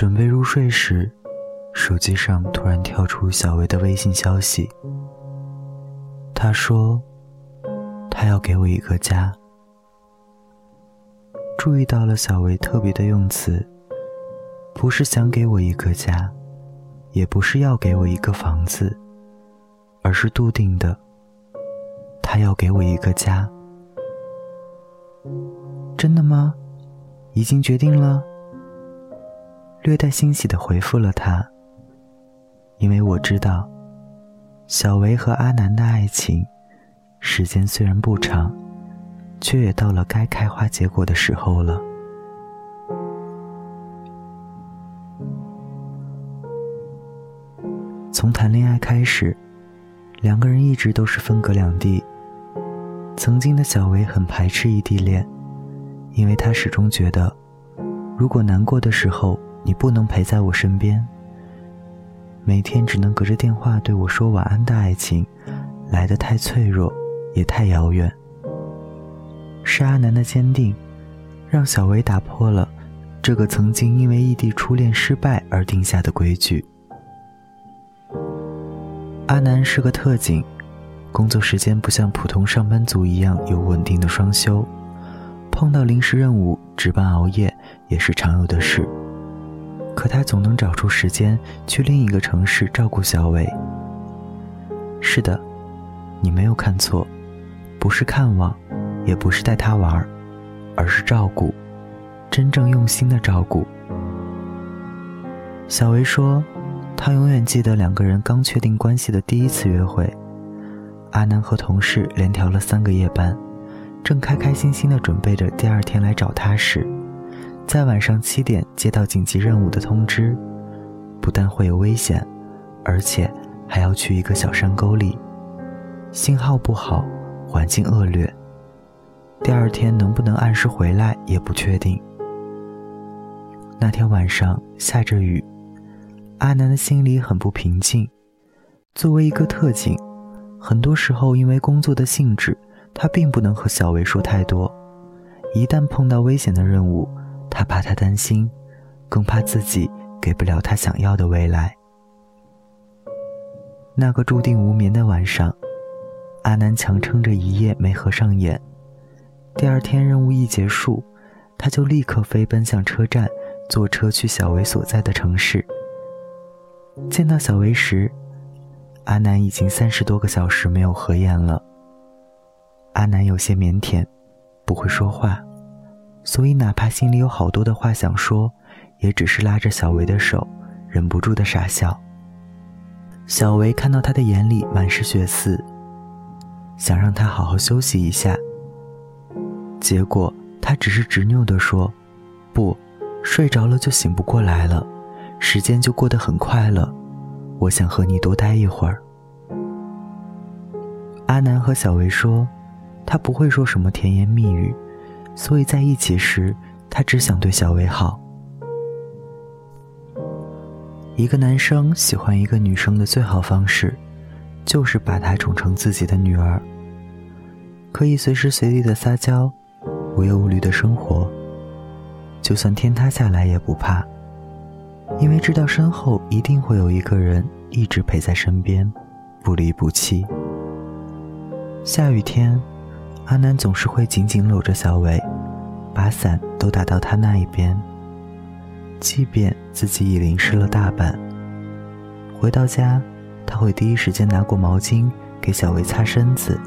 准备入睡时，手机上突然跳出小薇的微信消息。他说：“他要给我一个家。”注意到了小薇特别的用词，不是想给我一个家，也不是要给我一个房子，而是笃定的，他要给我一个家。真的吗？已经决定了？略带欣喜的回复了他，因为我知道，小维和阿南的爱情，时间虽然不长。却也到了该开花结果的时候了。从谈恋爱开始，两个人一直都是分隔两地。曾经的小维很排斥异地恋，因为他始终觉得，如果难过的时候你不能陪在我身边，每天只能隔着电话对我说晚安的爱情，来得太脆弱，也太遥远。是阿南的坚定，让小薇打破了这个曾经因为异地初恋失败而定下的规矩。阿南是个特警，工作时间不像普通上班族一样有稳定的双休，碰到临时任务值班熬夜也是常有的事。可他总能找出时间去另一个城市照顾小薇。是的，你没有看错，不是看望。也不是带他玩而是照顾，真正用心的照顾。小维说，他永远记得两个人刚确定关系的第一次约会。阿南和同事连调了三个夜班，正开开心心的准备着第二天来找他时，在晚上七点接到紧急任务的通知，不但会有危险，而且还要去一个小山沟里，信号不好，环境恶劣。第二天能不能按时回来也不确定。那天晚上下着雨，阿南的心里很不平静。作为一个特警，很多时候因为工作的性质，他并不能和小维说太多。一旦碰到危险的任务，他怕他担心，更怕自己给不了他想要的未来。那个注定无眠的晚上，阿南强撑着一夜没合上眼。第二天任务一结束，他就立刻飞奔向车站，坐车去小维所在的城市。见到小维时，阿南已经三十多个小时没有合眼了。阿南有些腼腆，不会说话，所以哪怕心里有好多的话想说，也只是拉着小维的手，忍不住的傻笑。小维看到他的眼里满是血丝，想让他好好休息一下。结果他只是执拗地说：“不，睡着了就醒不过来了，时间就过得很快了。我想和你多待一会儿。”阿南和小维说：“他不会说什么甜言蜜语，所以在一起时，他只想对小薇好。一个男生喜欢一个女生的最好方式，就是把她宠成自己的女儿，可以随时随地的撒娇。”无忧无虑的生活，就算天塌下来也不怕，因为知道身后一定会有一个人一直陪在身边，不离不弃。下雨天，阿南总是会紧紧搂着小伟，把伞都打到他那一边，即便自己已淋湿了大半。回到家，他会第一时间拿过毛巾给小维擦身子，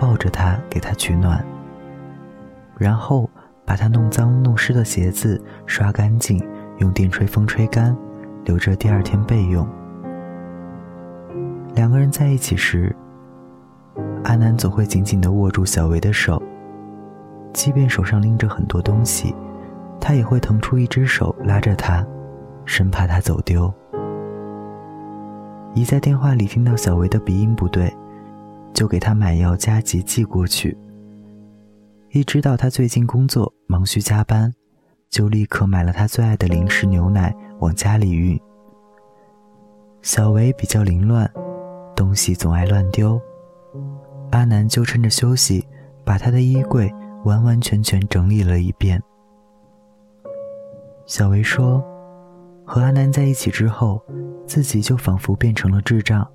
抱着他给他取暖。然后把他弄脏弄湿的鞋子刷干净，用电吹风吹干，留着第二天备用。两个人在一起时，阿南总会紧紧地握住小维的手，即便手上拎着很多东西，他也会腾出一只手拉着他，生怕他走丢。一在电话里听到小维的鼻音不对，就给他买药加急寄过去。一知道他最近工作忙需加班，就立刻买了他最爱的零食牛奶往家里运。小维比较凌乱，东西总爱乱丢，阿南就趁着休息，把他的衣柜完完全全整理了一遍。小维说：“和阿南在一起之后，自己就仿佛变成了智障，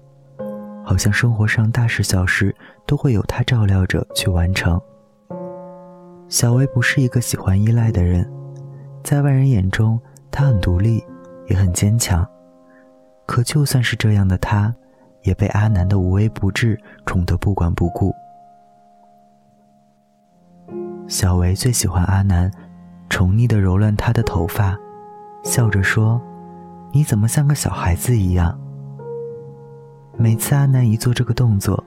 好像生活上大事小事都会有他照料着去完成。小薇不是一个喜欢依赖的人，在外人眼中，她很独立，也很坚强。可就算是这样的她，也被阿南的无微不至宠得不管不顾。小维最喜欢阿南，宠溺地揉乱他的头发，笑着说：“你怎么像个小孩子一样？”每次阿南一做这个动作，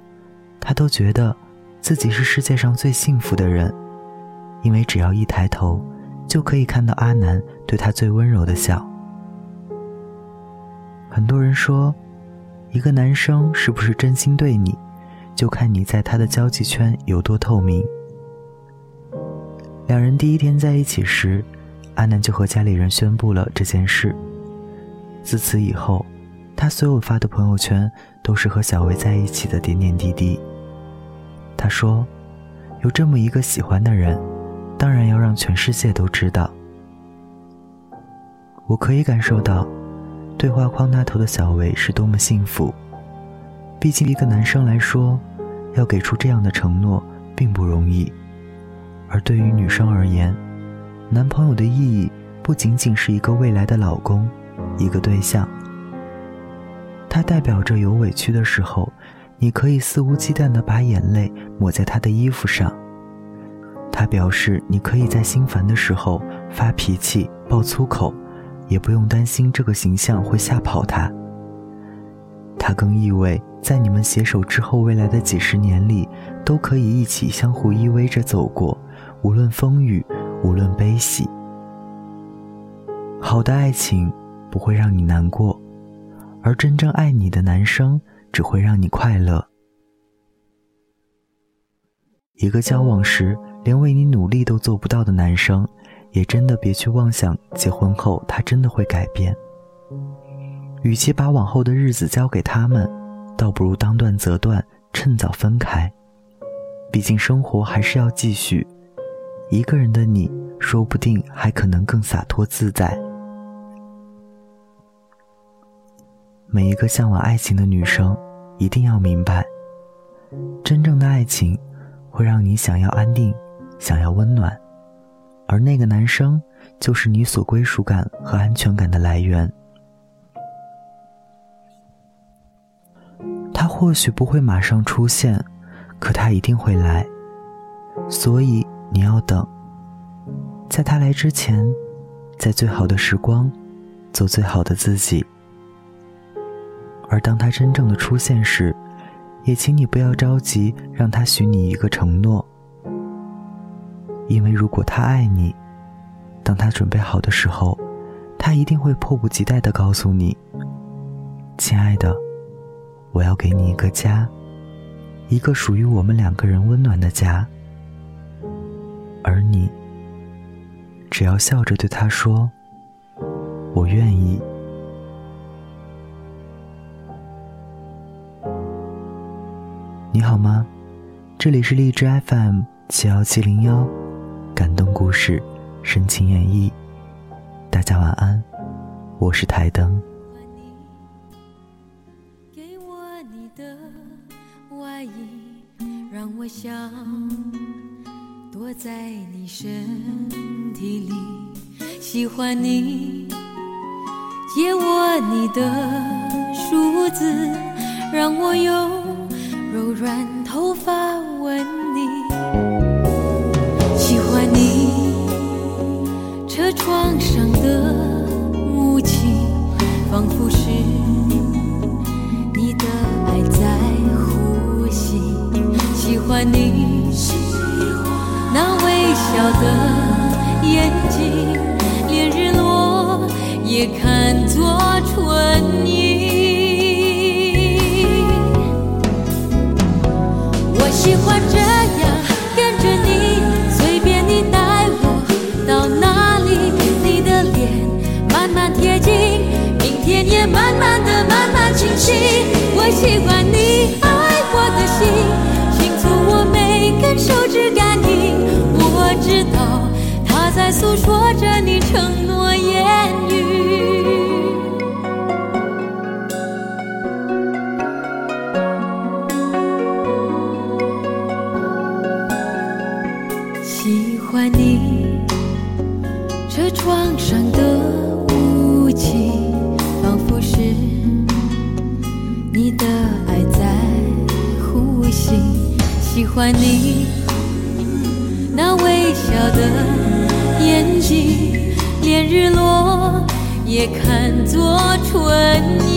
他都觉得自己是世界上最幸福的人，因为只要一抬头，就可以看到阿南对他最温柔的笑。很多人说，一个男生是不是真心对你，就看你在他的交际圈有多透明。两人第一天在一起时，阿南就和家里人宣布了这件事。自此以后，他所有发的朋友圈都是和小薇在一起的点点滴滴。他说：“有这么一个喜欢的人，当然要让全世界都知道。”我可以感受到，对话框那头的小薇是多么幸福。毕竟，一个男生来说，要给出这样的承诺并不容易。而对于女生而言，男朋友的意义不仅仅是一个未来的老公，一个对象。他代表着有委屈的时候，你可以肆无忌惮地把眼泪抹在他的衣服上。他表示你可以在心烦的时候发脾气、爆粗口，也不用担心这个形象会吓跑他。它更意味在你们携手之后未来的几十年里，都可以一起相互依偎着走过。无论风雨，无论悲喜，好的爱情不会让你难过，而真正爱你的男生只会让你快乐。一个交往时连为你努力都做不到的男生，也真的别去妄想结婚后他真的会改变。与其把往后的日子交给他们，倒不如当断则断，趁早分开。毕竟生活还是要继续。一个人的你，说不定还可能更洒脱自在。每一个向往爱情的女生，一定要明白，真正的爱情会让你想要安定，想要温暖，而那个男生就是你所归属感和安全感的来源。他或许不会马上出现，可他一定会来，所以。你要等，在他来之前，在最好的时光，做最好的自己。而当他真正的出现时，也请你不要着急让他许你一个承诺，因为如果他爱你，当他准备好的时候，他一定会迫不及待的告诉你：“亲爱的，我要给你一个家，一个属于我们两个人温暖的家。”而你，只要笑着对他说：“我愿意。”你好吗？这里是荔枝 FM 七幺七零幺，感动故事，深情演绎。大家晚安，我是台灯。给我你的外衣，让我想。躲在你身体里，喜欢你，借我你的梳子，让我用柔软头发吻车窗上的雾气，仿佛是你的爱在呼吸。喜欢你。那微笑的眼睛，连日落也看作春意。我喜欢这喜欢你爱我的心，轻触我每根手指感应。我知道他在诉说着你承诺的眼睛，连日落也看作春意。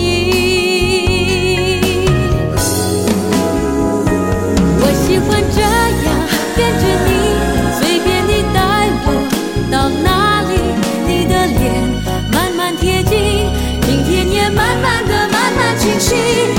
我喜欢这样跟着你，随便你带我到哪里，你的脸慢慢贴近，明天也慢慢的慢慢清晰。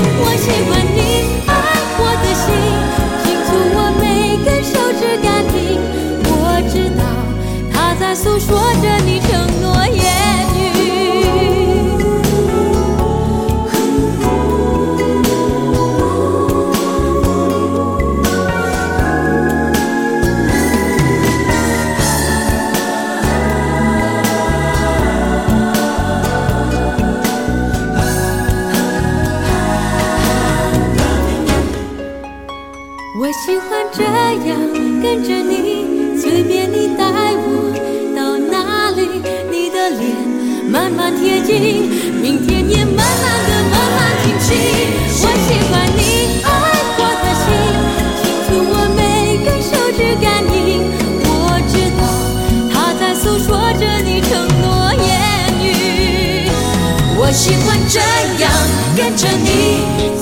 近，明天也慢慢的慢慢清晰。我喜欢你爱我的心，清楚我每根手指感应，我知道它在诉说着你承诺言语。我喜欢这样跟着你，